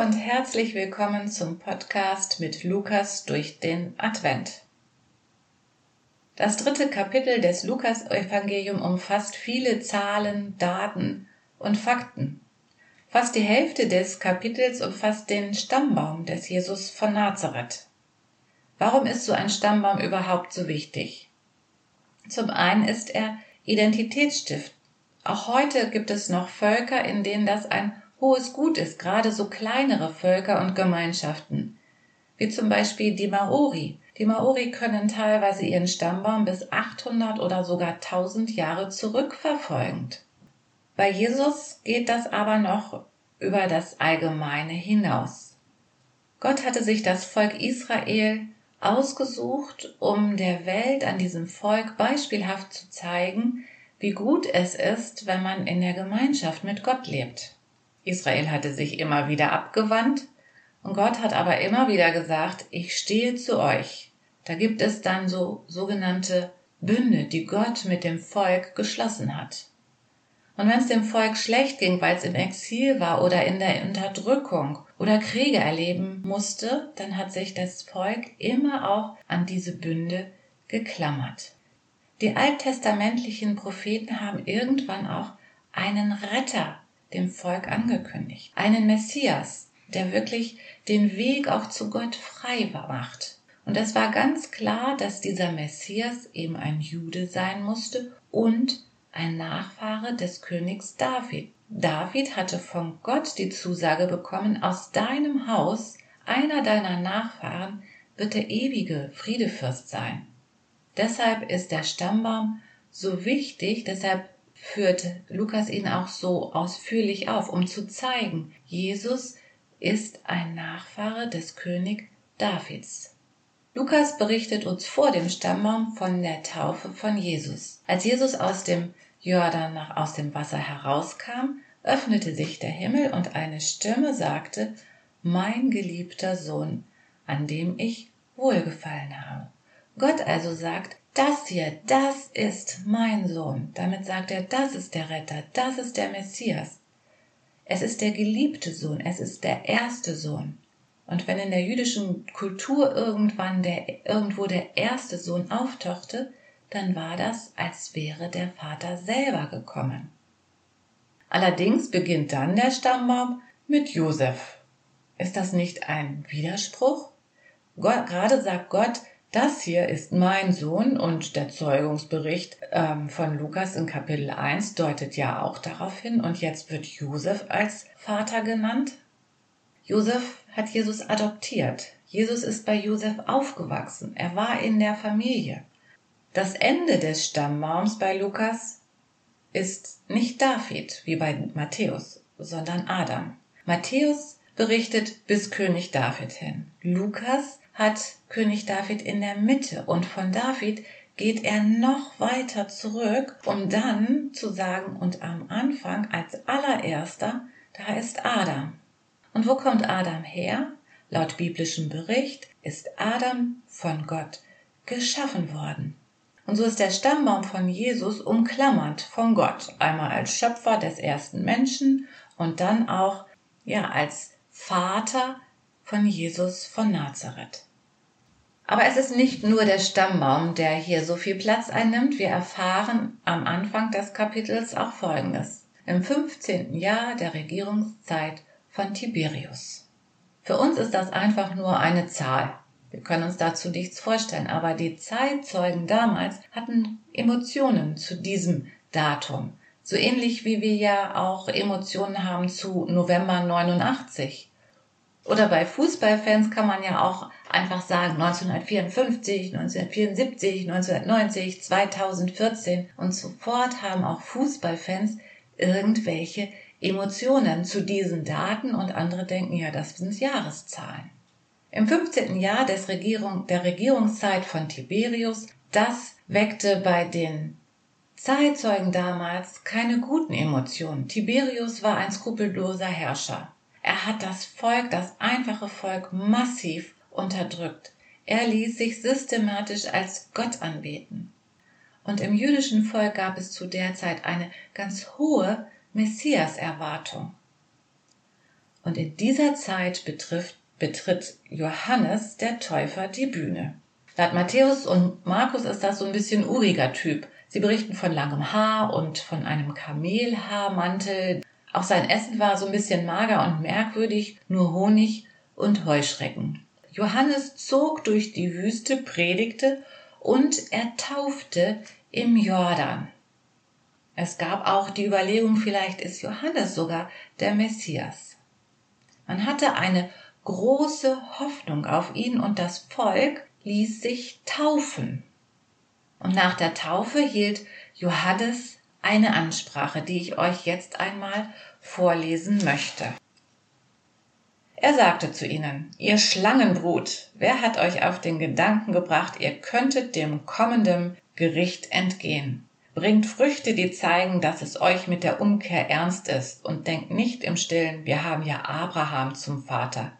Herzlich willkommen zum Podcast mit Lukas durch den Advent. Das dritte Kapitel des Lukas-Evangelium umfasst viele Zahlen, Daten und Fakten. Fast die Hälfte des Kapitels umfasst den Stammbaum des Jesus von Nazareth. Warum ist so ein Stammbaum überhaupt so wichtig? Zum einen ist er Identitätsstift. Auch heute gibt es noch Völker, in denen das ein hohes Gut ist, gerade so kleinere Völker und Gemeinschaften, wie zum Beispiel die Maori. Die Maori können teilweise ihren Stammbaum bis 800 oder sogar 1000 Jahre zurückverfolgend. Bei Jesus geht das aber noch über das Allgemeine hinaus. Gott hatte sich das Volk Israel ausgesucht, um der Welt an diesem Volk beispielhaft zu zeigen, wie gut es ist, wenn man in der Gemeinschaft mit Gott lebt. Israel hatte sich immer wieder abgewandt und Gott hat aber immer wieder gesagt, ich stehe zu euch. Da gibt es dann so sogenannte Bünde, die Gott mit dem Volk geschlossen hat. Und wenn es dem Volk schlecht ging, weil es im Exil war oder in der Unterdrückung oder Kriege erleben musste, dann hat sich das Volk immer auch an diese Bünde geklammert. Die alttestamentlichen Propheten haben irgendwann auch einen Retter dem Volk angekündigt. Einen Messias, der wirklich den Weg auch zu Gott frei macht. Und es war ganz klar, dass dieser Messias eben ein Jude sein musste und ein Nachfahre des Königs David. David hatte von Gott die Zusage bekommen, aus deinem Haus, einer deiner Nachfahren, wird der ewige Friedefürst sein. Deshalb ist der Stammbaum so wichtig, deshalb führt Lukas ihn auch so ausführlich auf, um zu zeigen, Jesus ist ein Nachfahre des König Davids. Lukas berichtet uns vor dem Stammbaum von der Taufe von Jesus. Als Jesus aus dem Jordan nach aus dem Wasser herauskam, öffnete sich der Himmel und eine Stimme sagte, Mein geliebter Sohn, an dem ich wohlgefallen habe. Gott also sagt, das hier, das ist mein Sohn. Damit sagt er, das ist der Retter, das ist der Messias. Es ist der geliebte Sohn, es ist der erste Sohn. Und wenn in der jüdischen Kultur irgendwann der, irgendwo der erste Sohn auftauchte, dann war das, als wäre der Vater selber gekommen. Allerdings beginnt dann der Stammbaum mit Josef. Ist das nicht ein Widerspruch? Gott, gerade sagt Gott, das hier ist mein Sohn und der Zeugungsbericht ähm, von Lukas in Kapitel 1 deutet ja auch darauf hin und jetzt wird Josef als Vater genannt. Josef hat Jesus adoptiert. Jesus ist bei Josef aufgewachsen. Er war in der Familie. Das Ende des Stammbaums bei Lukas ist nicht David wie bei Matthäus, sondern Adam. Matthäus berichtet bis König David hin. Lukas hat König David in der Mitte und von David geht er noch weiter zurück, um dann zu sagen, und am Anfang als allererster, da ist Adam. Und wo kommt Adam her? Laut biblischem Bericht ist Adam von Gott geschaffen worden. Und so ist der Stammbaum von Jesus umklammert von Gott, einmal als Schöpfer des ersten Menschen und dann auch ja als Vater von Jesus von Nazareth. Aber es ist nicht nur der Stammbaum, der hier so viel Platz einnimmt. Wir erfahren am Anfang des Kapitels auch Folgendes. Im 15. Jahr der Regierungszeit von Tiberius. Für uns ist das einfach nur eine Zahl. Wir können uns dazu nichts vorstellen, aber die Zeitzeugen damals hatten Emotionen zu diesem Datum. So ähnlich wie wir ja auch Emotionen haben zu November 89 oder bei Fußballfans kann man ja auch einfach sagen 1954, 1974, 1990, 2014 und sofort haben auch Fußballfans irgendwelche Emotionen zu diesen Daten und andere denken, ja, das sind Jahreszahlen. Im 15. Jahr des Regierung, der Regierungszeit von Tiberius, das weckte bei den Zeitzeugen damals keine guten Emotionen. Tiberius war ein skrupelloser Herrscher. Er hat das Volk, das einfache Volk massiv unterdrückt. Er ließ sich systematisch als Gott anbeten. Und im jüdischen Volk gab es zu der Zeit eine ganz hohe Messias-Erwartung. Und in dieser Zeit betrifft, betritt Johannes der Täufer die Bühne. Laut Matthäus und Markus ist das so ein bisschen uriger Typ. Sie berichten von langem Haar und von einem Kamelhaarmantel. Auch sein Essen war so ein bisschen mager und merkwürdig, nur Honig und Heuschrecken. Johannes zog durch die Wüste, predigte und er taufte im Jordan. Es gab auch die Überlegung, vielleicht ist Johannes sogar der Messias. Man hatte eine große Hoffnung auf ihn und das Volk ließ sich taufen. Und nach der Taufe hielt Johannes eine Ansprache, die ich euch jetzt einmal vorlesen möchte. Er sagte zu ihnen, ihr Schlangenbrut, wer hat euch auf den Gedanken gebracht, ihr könntet dem kommenden Gericht entgehen? Bringt Früchte, die zeigen, dass es euch mit der Umkehr ernst ist und denkt nicht im Stillen, wir haben ja Abraham zum Vater.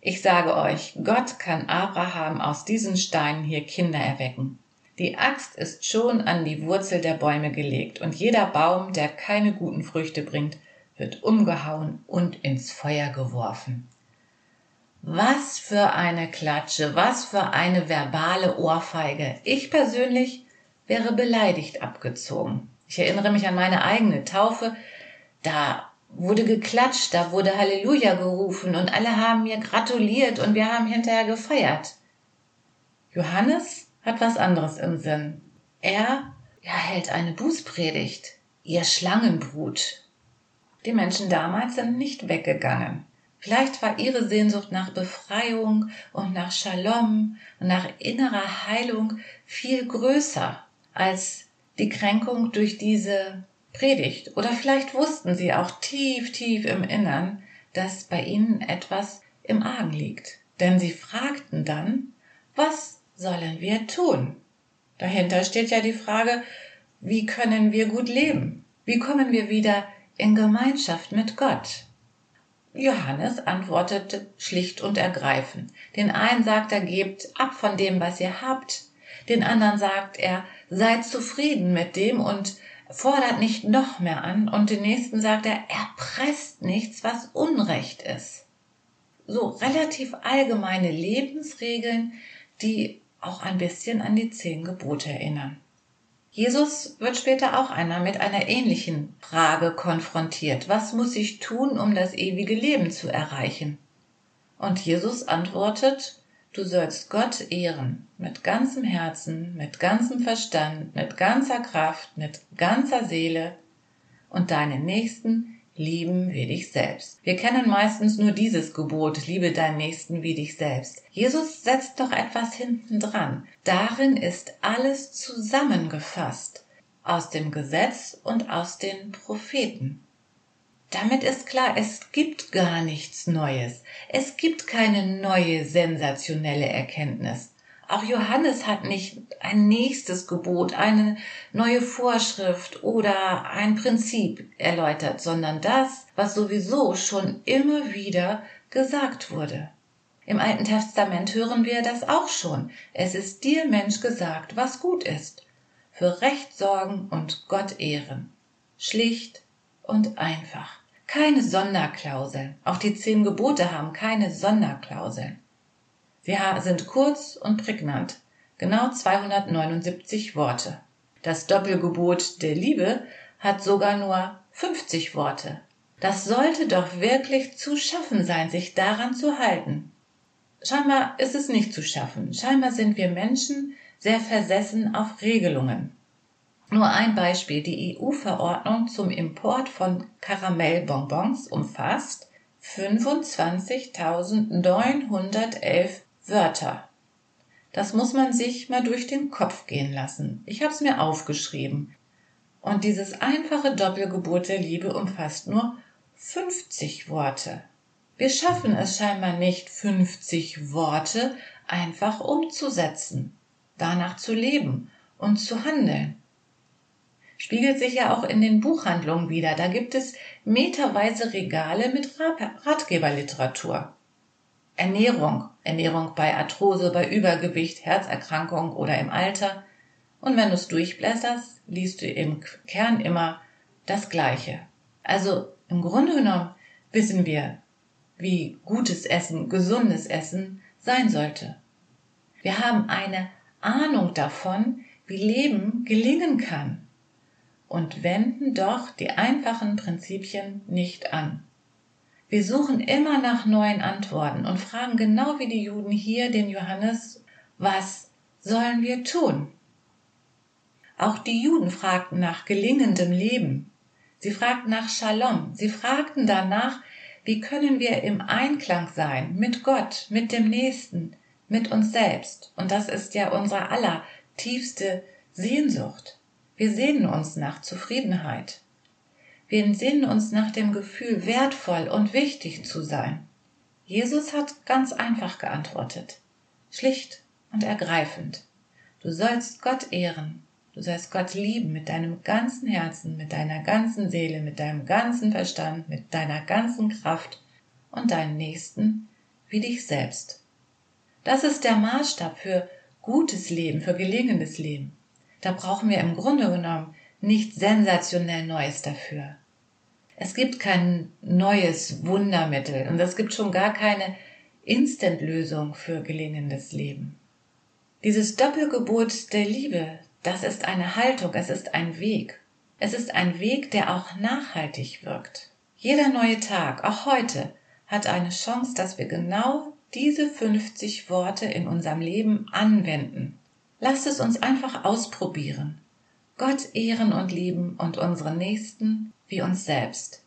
Ich sage euch, Gott kann Abraham aus diesen Steinen hier Kinder erwecken. Die Axt ist schon an die Wurzel der Bäume gelegt, und jeder Baum, der keine guten Früchte bringt, wird umgehauen und ins Feuer geworfen. Was für eine Klatsche, was für eine verbale Ohrfeige. Ich persönlich wäre beleidigt abgezogen. Ich erinnere mich an meine eigene Taufe. Da wurde geklatscht, da wurde Halleluja gerufen und alle haben mir gratuliert und wir haben hinterher gefeiert. Johannes hat was anderes im Sinn. Er ja, hält eine Bußpredigt. Ihr Schlangenbrut. Die Menschen damals sind nicht weggegangen. Vielleicht war ihre Sehnsucht nach Befreiung und nach Shalom und nach innerer Heilung viel größer als die Kränkung durch diese Predigt. Oder vielleicht wussten sie auch tief, tief im Innern, dass bei ihnen etwas im Argen liegt. Denn sie fragten dann, was sollen wir tun? Dahinter steht ja die Frage, wie können wir gut leben? Wie kommen wir wieder in Gemeinschaft mit Gott. Johannes antwortete schlicht und ergreifend. Den einen sagt er, gebt ab von dem, was ihr habt. Den anderen sagt er, seid zufrieden mit dem und fordert nicht noch mehr an. Und den nächsten sagt er, erpresst nichts, was Unrecht ist. So relativ allgemeine Lebensregeln, die auch ein bisschen an die zehn Gebote erinnern. Jesus wird später auch einmal mit einer ähnlichen Frage konfrontiert. Was muss ich tun, um das ewige Leben zu erreichen? Und Jesus antwortet, du sollst Gott ehren mit ganzem Herzen, mit ganzem Verstand, mit ganzer Kraft, mit ganzer Seele und deinen Nächsten lieben wie dich selbst. Wir kennen meistens nur dieses Gebot, liebe deinen Nächsten wie dich selbst. Jesus setzt doch etwas hinten dran. Darin ist alles zusammengefasst. Aus dem Gesetz und aus den Propheten. Damit ist klar, es gibt gar nichts Neues. Es gibt keine neue sensationelle Erkenntnis. Auch Johannes hat nicht ein nächstes Gebot, eine neue Vorschrift oder ein Prinzip erläutert, sondern das, was sowieso schon immer wieder gesagt wurde. Im Alten Testament hören wir das auch schon. Es ist dir, Mensch, gesagt, was gut ist. Für Recht sorgen und Gott ehren. Schlicht und einfach. Keine Sonderklauseln. Auch die zehn Gebote haben keine Sonderklauseln. Sie sind kurz und prägnant, genau 279 Worte. Das Doppelgebot der Liebe hat sogar nur 50 Worte. Das sollte doch wirklich zu schaffen sein, sich daran zu halten. Scheinbar ist es nicht zu schaffen. Scheinbar sind wir Menschen sehr versessen auf Regelungen. Nur ein Beispiel. Die EU-Verordnung zum Import von Karamellbonbons umfasst 25.911 Wörter. Das muss man sich mal durch den Kopf gehen lassen. Ich habe es mir aufgeschrieben. Und dieses einfache Doppelgebot der Liebe umfasst nur 50 Worte. Wir schaffen es scheinbar nicht, 50 Worte einfach umzusetzen, danach zu leben und zu handeln. Spiegelt sich ja auch in den Buchhandlungen wieder. Da gibt es meterweise Regale mit Ratgeberliteratur. Ernährung, Ernährung bei Arthrose, bei Übergewicht, Herzerkrankung oder im Alter. Und wenn du es durchblätterst, liest du im Kern immer das Gleiche. Also im Grunde genommen wissen wir wie gutes Essen, gesundes Essen sein sollte. Wir haben eine Ahnung davon, wie Leben gelingen kann und wenden doch die einfachen Prinzipien nicht an. Wir suchen immer nach neuen Antworten und fragen genau wie die Juden hier den Johannes, was sollen wir tun? Auch die Juden fragten nach gelingendem Leben. Sie fragten nach Shalom. Sie fragten danach, wie können wir im Einklang sein mit Gott, mit dem Nächsten, mit uns selbst. Und das ist ja unsere aller tiefste Sehnsucht. Wir sehnen uns nach Zufriedenheit. Wir sehnen uns nach dem Gefühl, wertvoll und wichtig zu sein. Jesus hat ganz einfach geantwortet. Schlicht und ergreifend. Du sollst Gott ehren. Du sollst Gott lieben mit deinem ganzen Herzen, mit deiner ganzen Seele, mit deinem ganzen Verstand, mit deiner ganzen Kraft und deinen Nächsten wie dich selbst. Das ist der Maßstab für gutes Leben, für gelingendes Leben. Da brauchen wir im Grunde genommen nichts sensationell Neues dafür. Es gibt kein neues Wundermittel und es gibt schon gar keine Instant-Lösung für gelingendes Leben. Dieses Doppelgebot der Liebe, das ist eine Haltung, es ist ein Weg. Es ist ein Weg, der auch nachhaltig wirkt. Jeder neue Tag, auch heute, hat eine Chance, dass wir genau diese 50 Worte in unserem Leben anwenden. Lasst es uns einfach ausprobieren. Gott ehren und lieben und unsere Nächsten wie uns selbst.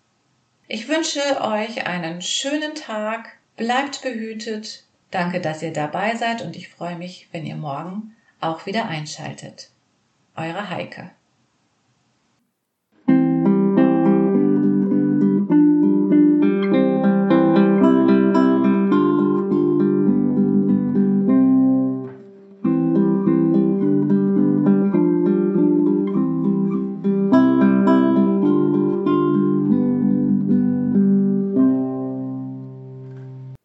Ich wünsche euch einen schönen Tag, bleibt behütet, danke, dass ihr dabei seid und ich freue mich, wenn ihr morgen auch wieder einschaltet. Eure Heike.